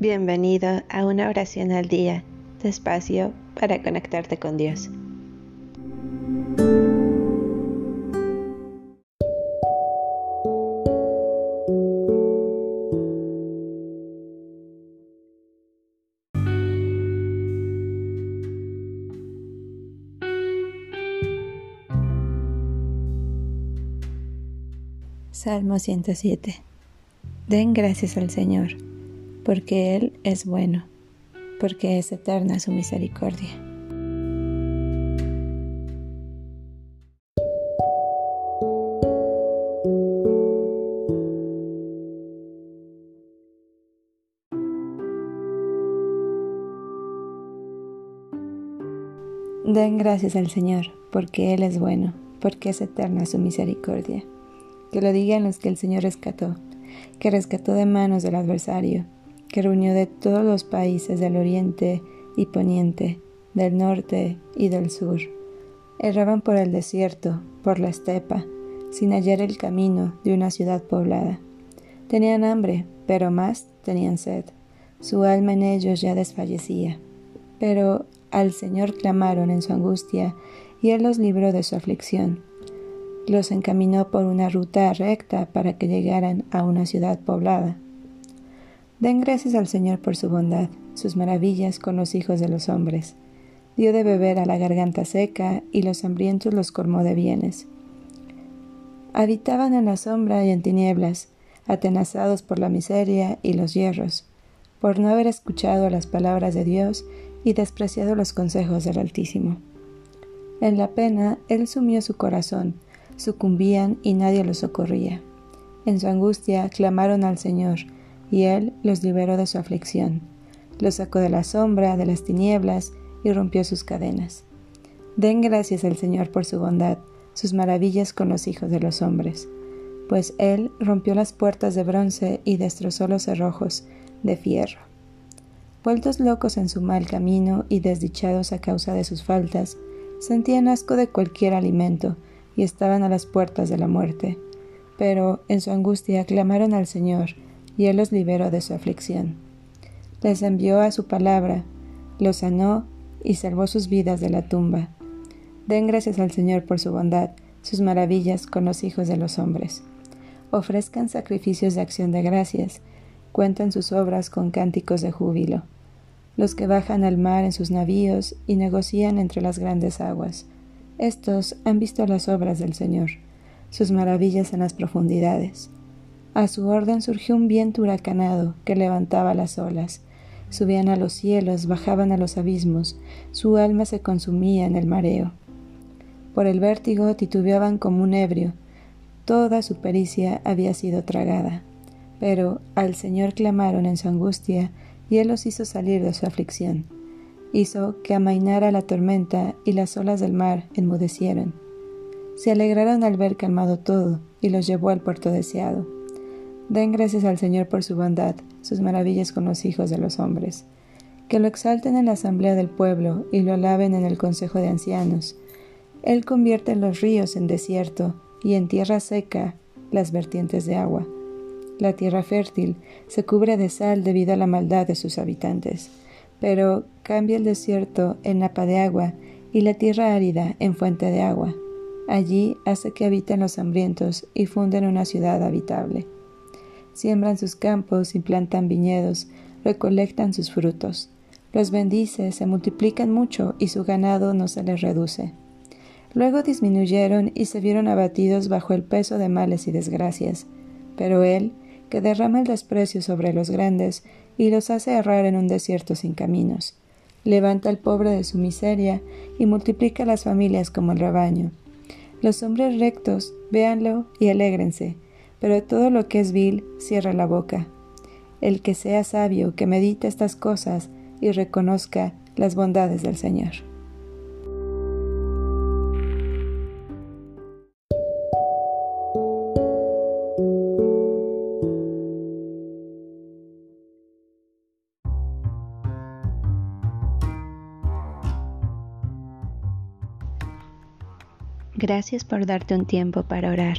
Bienvenido a una oración al día, despacio para conectarte con Dios. Salmo 107 Den gracias al Señor porque Él es bueno, porque es eterna su misericordia. Den gracias al Señor, porque Él es bueno, porque es eterna su misericordia. Que lo digan los que el Señor rescató, que rescató de manos del adversario que reunió de todos los países del oriente y poniente, del norte y del sur. Erraban por el desierto, por la estepa, sin hallar el camino de una ciudad poblada. Tenían hambre, pero más tenían sed. Su alma en ellos ya desfallecía. Pero al Señor clamaron en su angustia, y Él los libró de su aflicción. Los encaminó por una ruta recta para que llegaran a una ciudad poblada. Den gracias al Señor por su bondad, sus maravillas con los hijos de los hombres. Dio de beber a la garganta seca y los hambrientos los colmó de bienes. Habitaban en la sombra y en tinieblas, atenazados por la miseria y los hierros, por no haber escuchado las palabras de Dios y despreciado los consejos del Altísimo. En la pena él sumió su corazón, sucumbían y nadie los socorría. En su angustia clamaron al Señor, y Él los liberó de su aflicción, los sacó de la sombra, de las tinieblas, y rompió sus cadenas. Den gracias al Señor por su bondad, sus maravillas con los hijos de los hombres, pues Él rompió las puertas de bronce y destrozó los cerrojos de fierro. Vueltos locos en su mal camino y desdichados a causa de sus faltas, sentían asco de cualquier alimento y estaban a las puertas de la muerte. Pero en su angustia clamaron al Señor, y Él los liberó de su aflicción. Les envió a su palabra, los sanó y salvó sus vidas de la tumba. Den gracias al Señor por su bondad, sus maravillas con los hijos de los hombres. Ofrezcan sacrificios de acción de gracias, cuentan sus obras con cánticos de júbilo. Los que bajan al mar en sus navíos y negocian entre las grandes aguas. Estos han visto las obras del Señor, sus maravillas en las profundidades. A su orden surgió un viento huracanado que levantaba las olas. Subían a los cielos, bajaban a los abismos, su alma se consumía en el mareo. Por el vértigo titubeaban como un ebrio, toda su pericia había sido tragada. Pero al Señor clamaron en su angustia, y Él los hizo salir de su aflicción. Hizo que amainara la tormenta y las olas del mar enmudecieron. Se alegraron al ver calmado todo, y los llevó al puerto deseado. Den gracias al Señor por su bondad, sus maravillas con los hijos de los hombres. Que lo exalten en la asamblea del pueblo y lo alaben en el consejo de ancianos. Él convierte los ríos en desierto y en tierra seca las vertientes de agua. La tierra fértil se cubre de sal debido a la maldad de sus habitantes, pero cambia el desierto en napa de agua y la tierra árida en fuente de agua. Allí hace que habiten los hambrientos y funden una ciudad habitable siembran sus campos y plantan viñedos, recolectan sus frutos. Los bendice, se multiplican mucho y su ganado no se les reduce. Luego disminuyeron y se vieron abatidos bajo el peso de males y desgracias. Pero Él, que derrama el desprecio sobre los grandes y los hace errar en un desierto sin caminos, levanta al pobre de su miseria y multiplica las familias como el rebaño. Los hombres rectos, véanlo y alégrense, pero todo lo que es vil cierra la boca. El que sea sabio, que medite estas cosas y reconozca las bondades del Señor. Gracias por darte un tiempo para orar